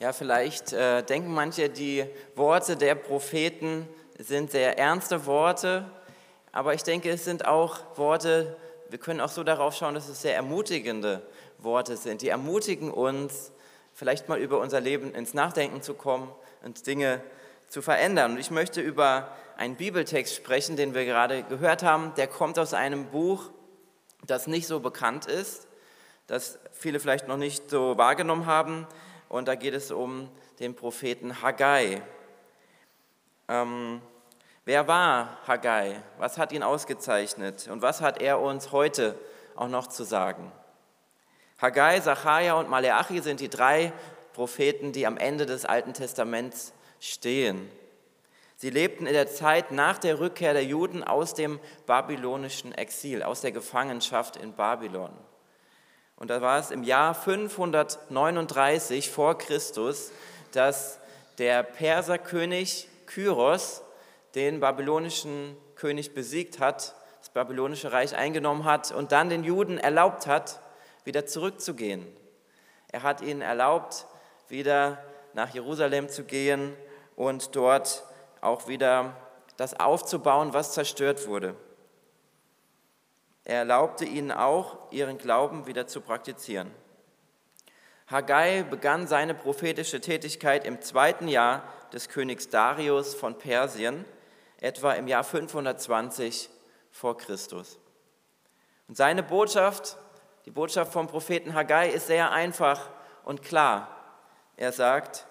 Ja, vielleicht äh, denken manche, die Worte der Propheten sind sehr ernste Worte, aber ich denke, es sind auch Worte, wir können auch so darauf schauen, dass es sehr ermutigende Worte sind. Die ermutigen uns, vielleicht mal über unser Leben ins Nachdenken zu kommen und Dinge zu verändern. Und ich möchte über einen Bibeltext sprechen, den wir gerade gehört haben. Der kommt aus einem Buch, das nicht so bekannt ist, das viele vielleicht noch nicht so wahrgenommen haben. Und da geht es um den Propheten Haggai. Ähm, wer war Haggai? Was hat ihn ausgezeichnet? Und was hat er uns heute auch noch zu sagen? Haggai, Zachariah und Maleachi sind die drei Propheten, die am Ende des Alten Testaments stehen. Sie lebten in der Zeit nach der Rückkehr der Juden aus dem babylonischen Exil, aus der Gefangenschaft in Babylon. Und da war es im Jahr 539 vor Christus, dass der Perserkönig Kyros den babylonischen König besiegt hat, das babylonische Reich eingenommen hat und dann den Juden erlaubt hat, wieder zurückzugehen. Er hat ihnen erlaubt, wieder nach Jerusalem zu gehen und dort auch wieder das aufzubauen, was zerstört wurde. Er erlaubte ihnen auch, ihren Glauben wieder zu praktizieren. Haggai begann seine prophetische Tätigkeit im zweiten Jahr des Königs Darius von Persien, etwa im Jahr 520 vor Christus. Und seine Botschaft, die Botschaft vom Propheten Haggai, ist sehr einfach und klar. Er sagt,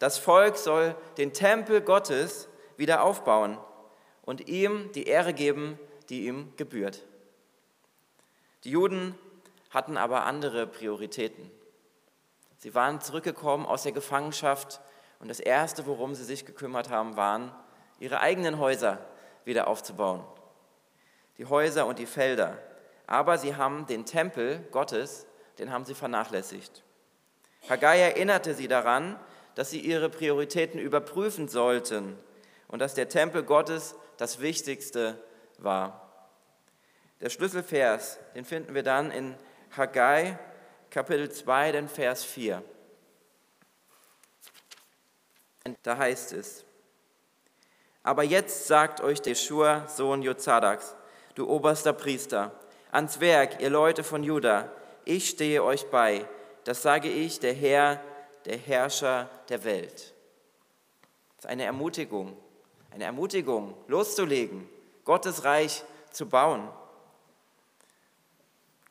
das Volk soll den Tempel Gottes wieder aufbauen und ihm die Ehre geben, die ihm gebührt. Die Juden hatten aber andere Prioritäten. Sie waren zurückgekommen aus der Gefangenschaft und das Erste, worum sie sich gekümmert haben, waren, ihre eigenen Häuser wieder aufzubauen. Die Häuser und die Felder. Aber sie haben den Tempel Gottes, den haben sie vernachlässigt. Haggai erinnerte sie daran, dass sie ihre Prioritäten überprüfen sollten und dass der Tempel Gottes das Wichtigste war. Der Schlüsselvers, den finden wir dann in Haggai Kapitel 2, den Vers 4. Da heißt es, aber jetzt sagt euch Jeschua, Sohn Jozadaks, du oberster Priester, ans Werk, ihr Leute von Juda, ich stehe euch bei, das sage ich, der Herr, der Herrscher der Welt. Das ist eine Ermutigung, eine Ermutigung, loszulegen, Gottes Reich zu bauen.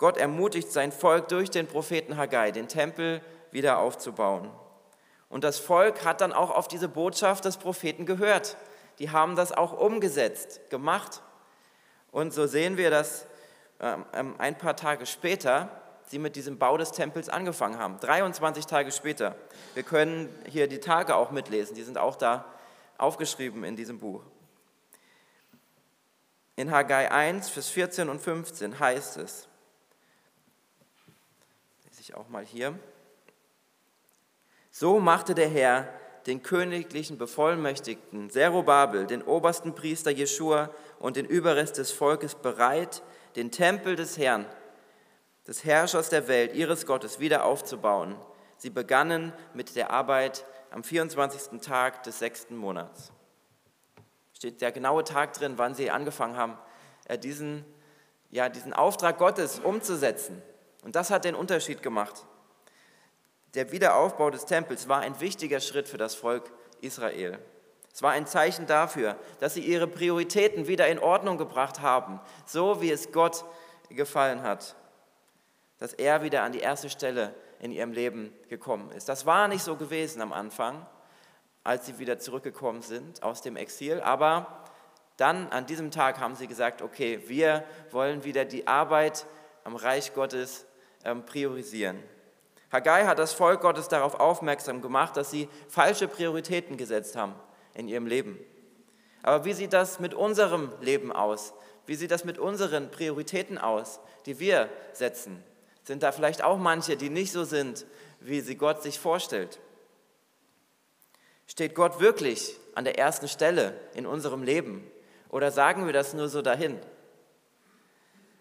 Gott ermutigt sein Volk durch den Propheten Haggai, den Tempel wieder aufzubauen. Und das Volk hat dann auch auf diese Botschaft des Propheten gehört. Die haben das auch umgesetzt, gemacht. Und so sehen wir, dass ähm, ähm, ein paar Tage später sie mit diesem Bau des Tempels angefangen haben. 23 Tage später. Wir können hier die Tage auch mitlesen, die sind auch da aufgeschrieben in diesem Buch. In Haggai 1, Vers 14 und 15 heißt es, ich auch mal hier. So machte der Herr den königlichen Bevollmächtigten Zerubabel, den obersten Priester Jeschua und den Überrest des Volkes bereit, den Tempel des Herrn, des Herrschers der Welt, ihres Gottes, wieder aufzubauen. Sie begannen mit der Arbeit am 24. Tag des sechsten Monats. Steht der genaue Tag drin, wann sie angefangen haben, äh, diesen, ja, diesen Auftrag Gottes umzusetzen. Und das hat den Unterschied gemacht. Der Wiederaufbau des Tempels war ein wichtiger Schritt für das Volk Israel. Es war ein Zeichen dafür, dass sie ihre Prioritäten wieder in Ordnung gebracht haben, so wie es Gott gefallen hat. Dass er wieder an die erste Stelle in ihrem Leben gekommen ist. Das war nicht so gewesen am Anfang, als sie wieder zurückgekommen sind aus dem Exil, aber dann an diesem Tag haben sie gesagt, okay, wir wollen wieder die Arbeit am Reich Gottes priorisieren. Haggai hat das Volk Gottes darauf aufmerksam gemacht, dass sie falsche Prioritäten gesetzt haben in ihrem Leben. Aber wie sieht das mit unserem Leben aus? Wie sieht das mit unseren Prioritäten aus, die wir setzen? Sind da vielleicht auch manche, die nicht so sind, wie sie Gott sich vorstellt? Steht Gott wirklich an der ersten Stelle in unserem Leben? Oder sagen wir das nur so dahin?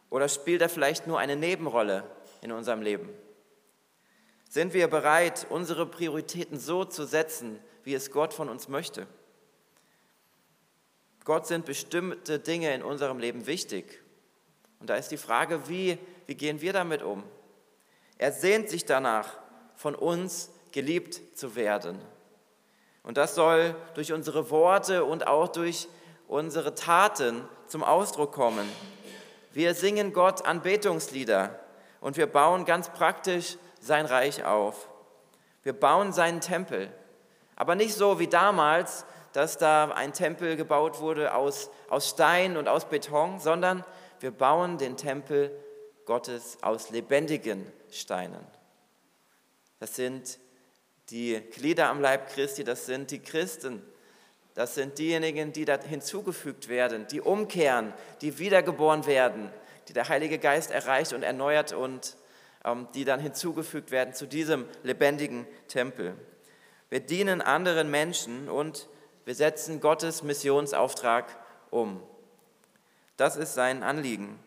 Oder spielt er vielleicht nur eine Nebenrolle in unserem Leben. Sind wir bereit, unsere Prioritäten so zu setzen, wie es Gott von uns möchte? Gott sind bestimmte Dinge in unserem Leben wichtig. Und da ist die Frage, wie, wie gehen wir damit um? Er sehnt sich danach, von uns geliebt zu werden. Und das soll durch unsere Worte und auch durch unsere Taten zum Ausdruck kommen. Wir singen Gott Anbetungslieder und wir bauen ganz praktisch sein Reich auf. Wir bauen seinen Tempel, aber nicht so wie damals, dass da ein Tempel gebaut wurde aus, aus Stein und aus Beton, sondern wir bauen den Tempel Gottes aus lebendigen Steinen. Das sind die Glieder am Leib Christi, das sind die Christen, das sind diejenigen, die da hinzugefügt werden, die umkehren, die wiedergeboren werden, die der Heilige Geist erreicht und erneuert und ähm, die dann hinzugefügt werden zu diesem lebendigen Tempel. Wir dienen anderen Menschen und wir setzen Gottes Missionsauftrag um. Das ist sein Anliegen.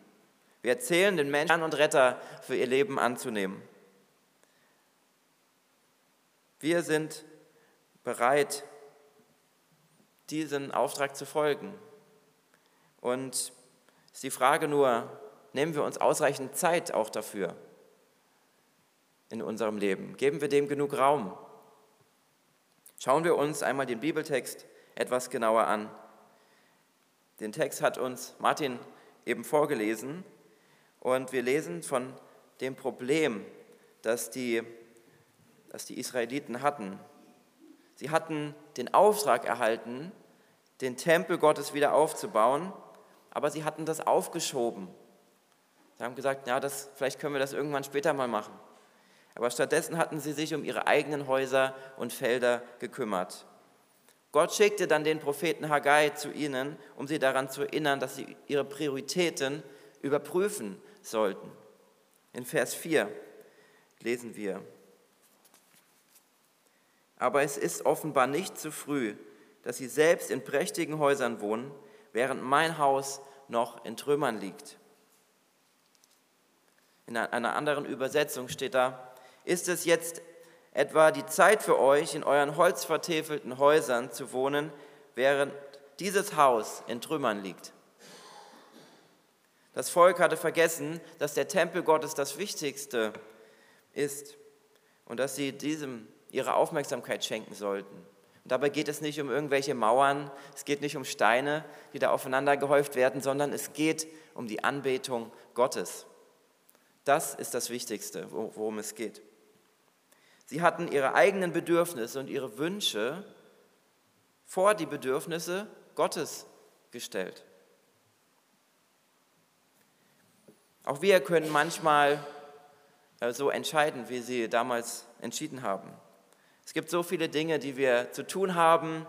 Wir erzählen den Menschen und Retter für ihr Leben anzunehmen. Wir sind bereit, diesen Auftrag zu folgen. Und ist die Frage nur, nehmen wir uns ausreichend Zeit auch dafür in unserem Leben? Geben wir dem genug Raum? Schauen wir uns einmal den Bibeltext etwas genauer an. Den Text hat uns Martin eben vorgelesen und wir lesen von dem Problem, das die, das die Israeliten hatten. Sie hatten den Auftrag erhalten, den Tempel Gottes wieder aufzubauen, aber sie hatten das aufgeschoben. Sie haben gesagt, ja, das, vielleicht können wir das irgendwann später mal machen. Aber stattdessen hatten sie sich um ihre eigenen Häuser und Felder gekümmert. Gott schickte dann den Propheten Haggai zu ihnen, um sie daran zu erinnern, dass sie ihre Prioritäten überprüfen sollten. In Vers 4 lesen wir, aber es ist offenbar nicht zu früh, dass sie selbst in prächtigen Häusern wohnen, während mein Haus noch in Trümmern liegt. In einer anderen Übersetzung steht da, ist es jetzt etwa die Zeit für euch, in euren holzvertäfelten Häusern zu wohnen, während dieses Haus in Trümmern liegt. Das Volk hatte vergessen, dass der Tempel Gottes das Wichtigste ist und dass sie diesem ihre Aufmerksamkeit schenken sollten. Und dabei geht es nicht um irgendwelche Mauern, es geht nicht um Steine, die da aufeinander gehäuft werden, sondern es geht um die Anbetung Gottes. Das ist das Wichtigste, worum es geht. Sie hatten ihre eigenen Bedürfnisse und ihre Wünsche vor die Bedürfnisse Gottes gestellt. Auch wir können manchmal äh, so entscheiden, wie sie damals entschieden haben. Es gibt so viele Dinge, die wir zu tun haben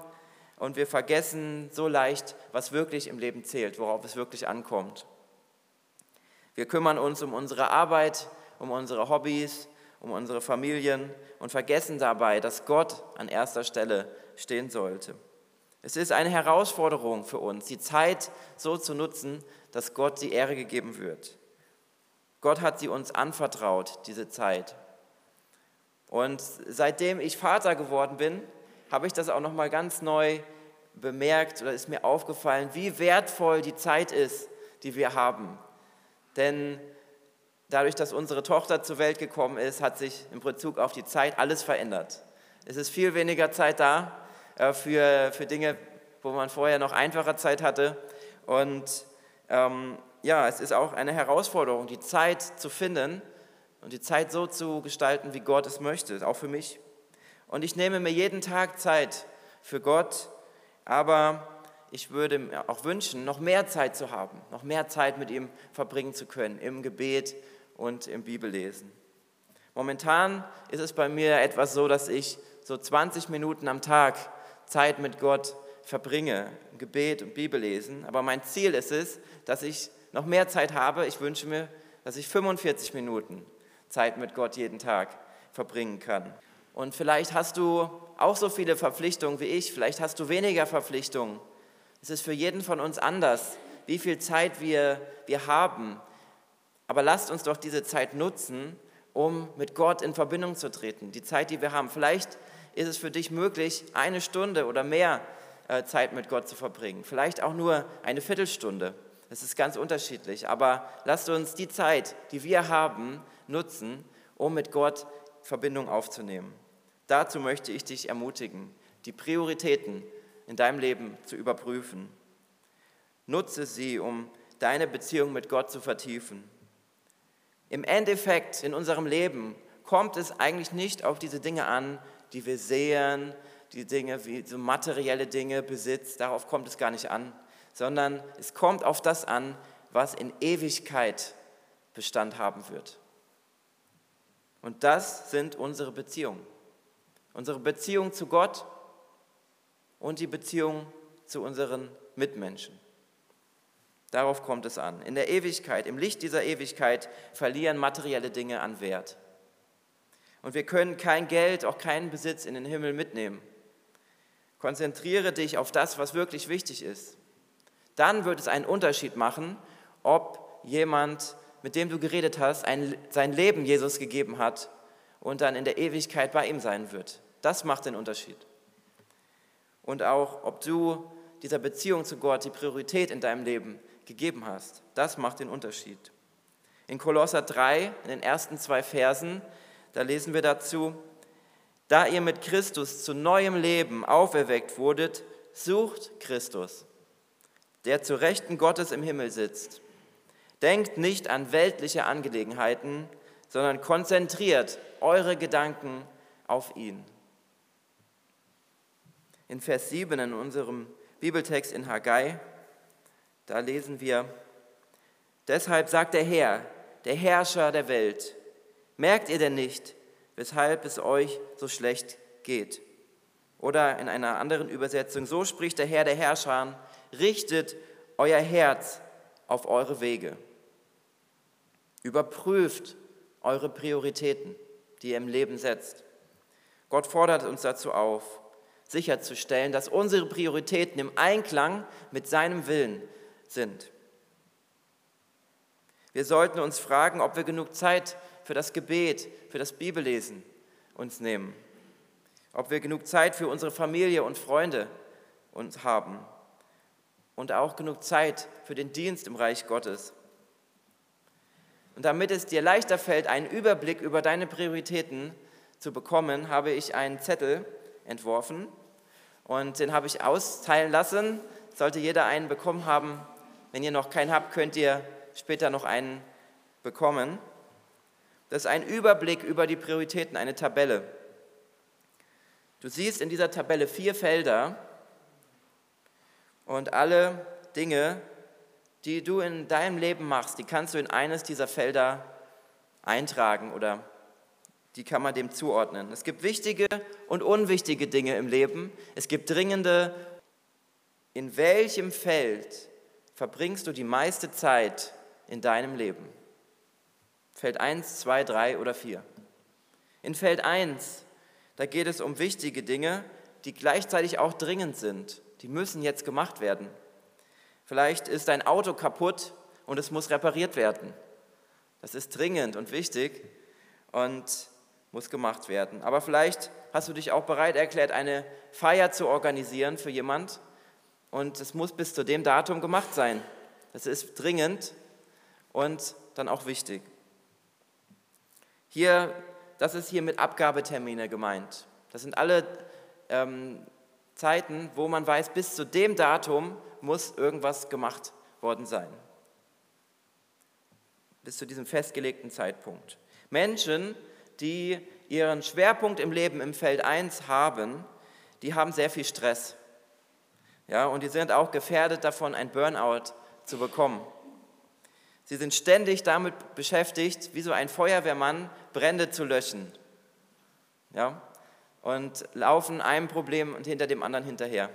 und wir vergessen so leicht, was wirklich im Leben zählt, worauf es wirklich ankommt. Wir kümmern uns um unsere Arbeit, um unsere Hobbys, um unsere Familien und vergessen dabei, dass Gott an erster Stelle stehen sollte. Es ist eine Herausforderung für uns, die Zeit so zu nutzen, dass Gott die Ehre gegeben wird. Gott hat sie uns anvertraut, diese Zeit. Und seitdem ich Vater geworden bin, habe ich das auch noch mal ganz neu bemerkt oder ist mir aufgefallen, wie wertvoll die Zeit ist, die wir haben. Denn Dadurch, dass unsere Tochter zur Welt gekommen ist, hat sich in Bezug auf die Zeit alles verändert. Es ist viel weniger Zeit da äh, für, für Dinge, wo man vorher noch einfacher Zeit hatte. Und ähm, ja, es ist auch eine Herausforderung, die Zeit zu finden und die Zeit so zu gestalten, wie Gott es möchte, auch für mich. Und ich nehme mir jeden Tag Zeit für Gott, aber ich würde mir auch wünschen, noch mehr Zeit zu haben, noch mehr Zeit mit ihm verbringen zu können, im Gebet, und im Bibellesen. Momentan ist es bei mir etwas so, dass ich so 20 Minuten am Tag Zeit mit Gott verbringe, Gebet und Bibellesen. Aber mein Ziel ist es, dass ich noch mehr Zeit habe. Ich wünsche mir, dass ich 45 Minuten Zeit mit Gott jeden Tag verbringen kann. Und vielleicht hast du auch so viele Verpflichtungen wie ich, vielleicht hast du weniger Verpflichtungen. Es ist für jeden von uns anders, wie viel Zeit wir, wir haben, aber lasst uns doch diese Zeit nutzen, um mit Gott in Verbindung zu treten. Die Zeit, die wir haben. Vielleicht ist es für dich möglich, eine Stunde oder mehr äh, Zeit mit Gott zu verbringen. Vielleicht auch nur eine Viertelstunde. Das ist ganz unterschiedlich. Aber lasst uns die Zeit, die wir haben, nutzen, um mit Gott Verbindung aufzunehmen. Dazu möchte ich dich ermutigen, die Prioritäten in deinem Leben zu überprüfen. Nutze sie, um deine Beziehung mit Gott zu vertiefen. Im Endeffekt in unserem Leben kommt es eigentlich nicht auf diese Dinge an, die wir sehen, die Dinge wie so materielle Dinge, Besitz, darauf kommt es gar nicht an, sondern es kommt auf das an, was in Ewigkeit Bestand haben wird. Und das sind unsere Beziehungen. Unsere Beziehung zu Gott und die Beziehung zu unseren Mitmenschen. Darauf kommt es an. In der Ewigkeit, im Licht dieser Ewigkeit verlieren materielle Dinge an Wert. Und wir können kein Geld, auch keinen Besitz in den Himmel mitnehmen. Konzentriere dich auf das, was wirklich wichtig ist. Dann wird es einen Unterschied machen, ob jemand, mit dem du geredet hast, ein, sein Leben Jesus gegeben hat und dann in der Ewigkeit bei ihm sein wird. Das macht den Unterschied. Und auch, ob du dieser Beziehung zu Gott die Priorität in deinem Leben gegeben hast. Das macht den Unterschied. In Kolosser 3, in den ersten zwei Versen, da lesen wir dazu, da ihr mit Christus zu neuem Leben auferweckt wurdet, sucht Christus, der zu Rechten Gottes im Himmel sitzt. Denkt nicht an weltliche Angelegenheiten, sondern konzentriert eure Gedanken auf ihn. In Vers 7 in unserem Bibeltext in Haggai, da lesen wir, deshalb sagt der Herr, der Herrscher der Welt, merkt ihr denn nicht, weshalb es euch so schlecht geht? Oder in einer anderen Übersetzung, so spricht der Herr der Herrscher, richtet euer Herz auf eure Wege. Überprüft eure Prioritäten, die ihr im Leben setzt. Gott fordert uns dazu auf, sicherzustellen, dass unsere Prioritäten im Einklang mit seinem Willen sind. Wir sollten uns fragen, ob wir genug Zeit für das Gebet, für das Bibellesen uns nehmen. Ob wir genug Zeit für unsere Familie und Freunde uns haben. Und auch genug Zeit für den Dienst im Reich Gottes. Und damit es dir leichter fällt, einen Überblick über deine Prioritäten zu bekommen, habe ich einen Zettel entworfen und den habe ich austeilen lassen. Sollte jeder einen bekommen haben, wenn ihr noch keinen habt, könnt ihr später noch einen bekommen. Das ist ein Überblick über die Prioritäten, eine Tabelle. Du siehst in dieser Tabelle vier Felder und alle Dinge, die du in deinem Leben machst, die kannst du in eines dieser Felder eintragen oder die kann man dem zuordnen. Es gibt wichtige und unwichtige Dinge im Leben. Es gibt dringende. In welchem Feld verbringst du die meiste Zeit in deinem Leben? Feld 1, 2, 3 oder 4. In Feld 1, da geht es um wichtige Dinge, die gleichzeitig auch dringend sind. Die müssen jetzt gemacht werden. Vielleicht ist dein Auto kaputt und es muss repariert werden. Das ist dringend und wichtig und muss gemacht werden. Aber vielleicht hast du dich auch bereit erklärt, eine Feier zu organisieren für jemand und es muss bis zu dem Datum gemacht sein. Das ist dringend und dann auch wichtig. Hier, das ist hier mit Abgabetermine gemeint. Das sind alle ähm, Zeiten, wo man weiß, bis zu dem Datum muss irgendwas gemacht worden sein. Bis zu diesem festgelegten Zeitpunkt. Menschen, die ihren Schwerpunkt im Leben im Feld 1 haben, die haben sehr viel Stress. Ja, und die sind auch gefährdet davon, ein Burnout zu bekommen. Sie sind ständig damit beschäftigt, wie so ein Feuerwehrmann Brände zu löschen. Ja, und laufen einem Problem und hinter dem anderen hinterher.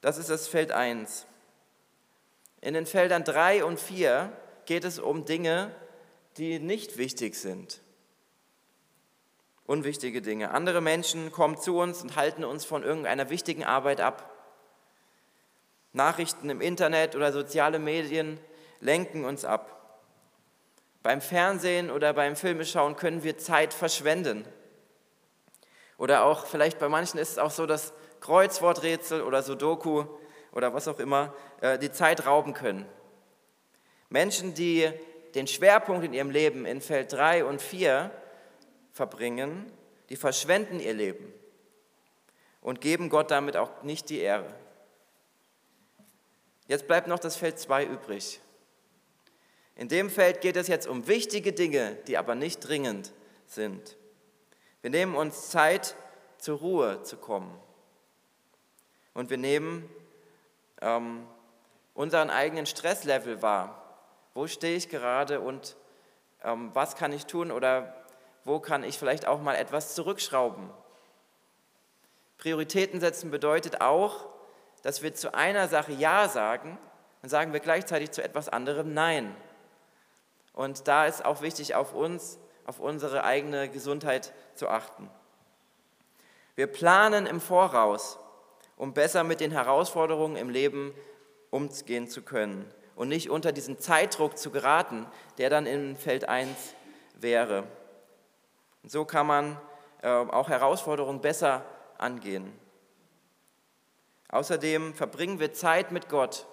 Das ist das Feld 1. In den Feldern 3 und 4 geht es um Dinge, die nicht wichtig sind. Unwichtige Dinge. Andere Menschen kommen zu uns und halten uns von irgendeiner wichtigen Arbeit ab. Nachrichten im Internet oder soziale Medien lenken uns ab. Beim Fernsehen oder beim Filmeschauen können wir Zeit verschwenden. Oder auch, vielleicht bei manchen ist es auch so, dass Kreuzworträtsel oder Sudoku oder was auch immer äh, die Zeit rauben können. Menschen, die den Schwerpunkt in ihrem Leben in Feld 3 und 4 verbringen, die verschwenden ihr Leben und geben Gott damit auch nicht die Ehre. Jetzt bleibt noch das Feld 2 übrig. In dem Feld geht es jetzt um wichtige Dinge, die aber nicht dringend sind. Wir nehmen uns Zeit, zur Ruhe zu kommen. Und wir nehmen ähm, unseren eigenen Stresslevel wahr. Wo stehe ich gerade und ähm, was kann ich tun oder wo kann ich vielleicht auch mal etwas zurückschrauben? Prioritäten setzen bedeutet auch, dass wir zu einer Sache Ja sagen, dann sagen wir gleichzeitig zu etwas anderem Nein. Und da ist auch wichtig, auf uns, auf unsere eigene Gesundheit zu achten. Wir planen im Voraus, um besser mit den Herausforderungen im Leben umgehen zu können und nicht unter diesen Zeitdruck zu geraten, der dann in Feld 1 wäre. Und so kann man äh, auch Herausforderungen besser angehen. Außerdem verbringen wir Zeit mit Gott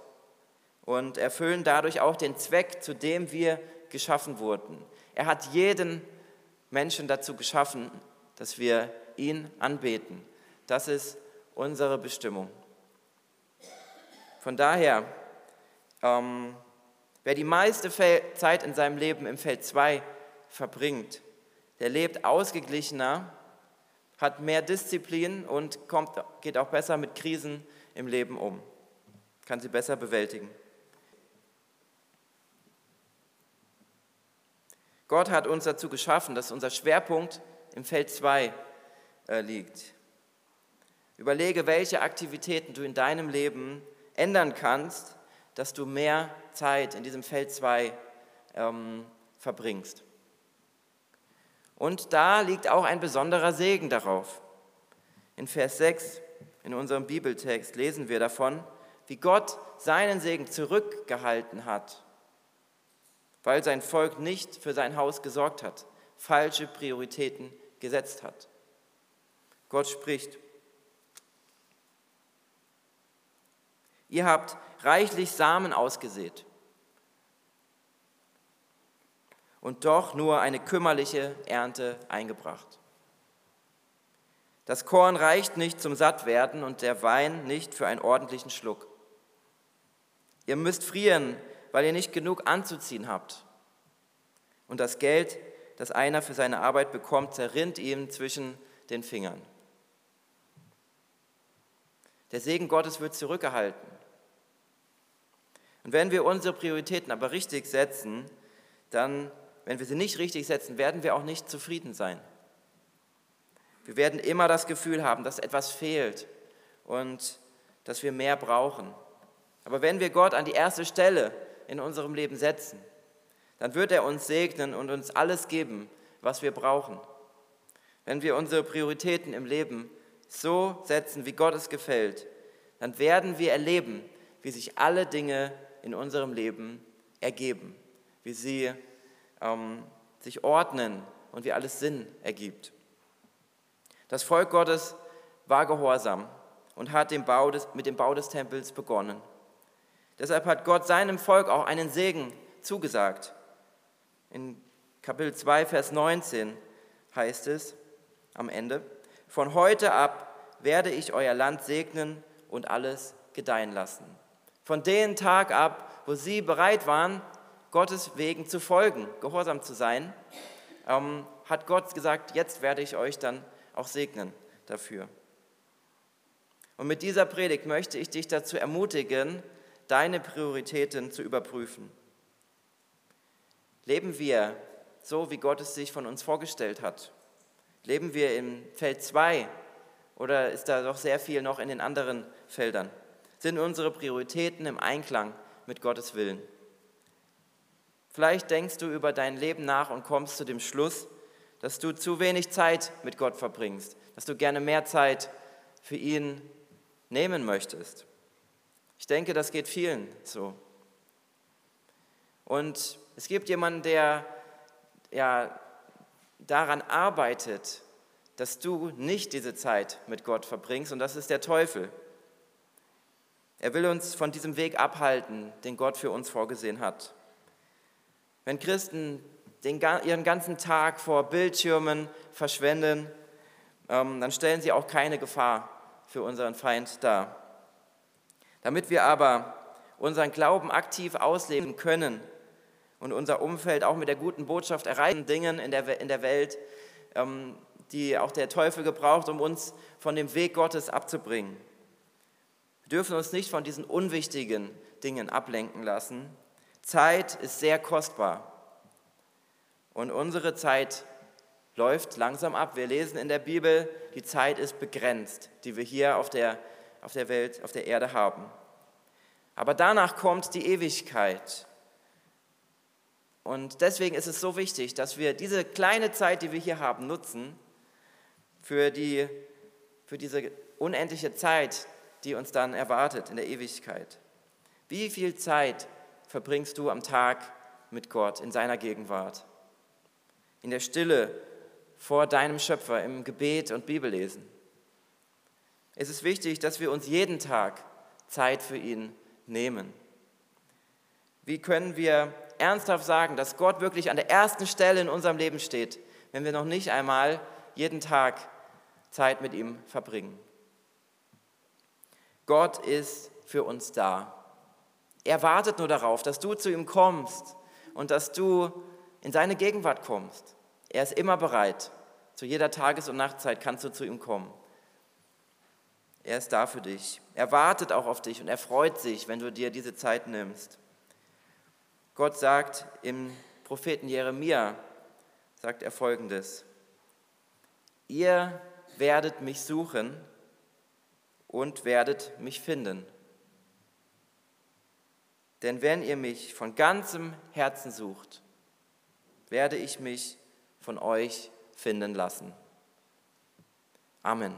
und erfüllen dadurch auch den Zweck, zu dem wir geschaffen wurden. Er hat jeden Menschen dazu geschaffen, dass wir ihn anbeten. Das ist unsere Bestimmung. Von daher, ähm, wer die meiste Zeit in seinem Leben im Feld 2 verbringt, der lebt ausgeglichener, hat mehr Disziplin und kommt, geht auch besser mit Krisen im Leben um, kann sie besser bewältigen. Gott hat uns dazu geschaffen, dass unser Schwerpunkt im Feld 2 äh, liegt. Überlege, welche Aktivitäten du in deinem Leben ändern kannst, dass du mehr Zeit in diesem Feld 2 ähm, verbringst. Und da liegt auch ein besonderer Segen darauf. In Vers 6 in unserem Bibeltext lesen wir davon, wie Gott seinen Segen zurückgehalten hat weil sein Volk nicht für sein Haus gesorgt hat, falsche Prioritäten gesetzt hat. Gott spricht, ihr habt reichlich Samen ausgesät und doch nur eine kümmerliche Ernte eingebracht. Das Korn reicht nicht zum Sattwerden und der Wein nicht für einen ordentlichen Schluck. Ihr müsst frieren weil ihr nicht genug anzuziehen habt. Und das Geld, das einer für seine Arbeit bekommt, zerrinnt ihm zwischen den Fingern. Der Segen Gottes wird zurückgehalten. Und wenn wir unsere Prioritäten aber richtig setzen, dann, wenn wir sie nicht richtig setzen, werden wir auch nicht zufrieden sein. Wir werden immer das Gefühl haben, dass etwas fehlt und dass wir mehr brauchen. Aber wenn wir Gott an die erste Stelle in unserem Leben setzen, dann wird er uns segnen und uns alles geben, was wir brauchen. Wenn wir unsere Prioritäten im Leben so setzen, wie Gott es gefällt, dann werden wir erleben, wie sich alle Dinge in unserem Leben ergeben, wie sie ähm, sich ordnen und wie alles Sinn ergibt. Das Volk Gottes war gehorsam und hat Bau des, mit dem Bau des Tempels begonnen. Deshalb hat Gott seinem Volk auch einen Segen zugesagt. In Kapitel 2, Vers 19 heißt es am Ende, von heute ab werde ich euer Land segnen und alles gedeihen lassen. Von dem Tag ab, wo sie bereit waren, Gottes Wegen zu folgen, gehorsam zu sein, ähm, hat Gott gesagt, jetzt werde ich euch dann auch segnen dafür. Und mit dieser Predigt möchte ich dich dazu ermutigen, deine Prioritäten zu überprüfen. Leben wir so, wie Gott es sich von uns vorgestellt hat? Leben wir im Feld 2 oder ist da doch sehr viel noch in den anderen Feldern? Sind unsere Prioritäten im Einklang mit Gottes Willen? Vielleicht denkst du über dein Leben nach und kommst zu dem Schluss, dass du zu wenig Zeit mit Gott verbringst, dass du gerne mehr Zeit für ihn nehmen möchtest. Ich denke, das geht vielen so. Und es gibt jemanden, der ja, daran arbeitet, dass du nicht diese Zeit mit Gott verbringst und das ist der Teufel. Er will uns von diesem Weg abhalten, den Gott für uns vorgesehen hat. Wenn Christen den, ihren ganzen Tag vor Bildschirmen verschwenden, ähm, dann stellen sie auch keine Gefahr für unseren Feind dar. Damit wir aber unseren Glauben aktiv ausleben können und unser Umfeld auch mit der guten Botschaft erreichen, Dingen in der, in der Welt, ähm, die auch der Teufel gebraucht, um uns von dem Weg Gottes abzubringen. Dürfen uns nicht von diesen unwichtigen Dingen ablenken lassen. Zeit ist sehr kostbar. Und unsere Zeit läuft langsam ab. Wir lesen in der Bibel, die Zeit ist begrenzt, die wir hier auf der, auf der Welt, auf der Erde haben. Aber danach kommt die Ewigkeit. Und deswegen ist es so wichtig, dass wir diese kleine Zeit, die wir hier haben, nutzen für, die, für diese unendliche Zeit, die uns dann erwartet in der Ewigkeit. Wie viel Zeit verbringst du am Tag mit Gott in seiner Gegenwart? In der Stille vor deinem Schöpfer, im Gebet und Bibellesen. Es ist wichtig, dass wir uns jeden Tag Zeit für ihn nehmen. Wie können wir ernsthaft sagen, dass Gott wirklich an der ersten Stelle in unserem Leben steht, wenn wir noch nicht einmal jeden Tag Zeit mit ihm verbringen? Gott ist für uns da. Er wartet nur darauf, dass du zu ihm kommst und dass du in seine Gegenwart kommst. Er ist immer bereit. Zu jeder Tages- und Nachtzeit kannst du zu ihm kommen. Er ist da für dich. Er wartet auch auf dich und er freut sich, wenn du dir diese Zeit nimmst. Gott sagt im Propheten Jeremia, sagt er folgendes, ihr werdet mich suchen und werdet mich finden. Denn wenn ihr mich von ganzem Herzen sucht, werde ich mich von euch finden lassen. Amen.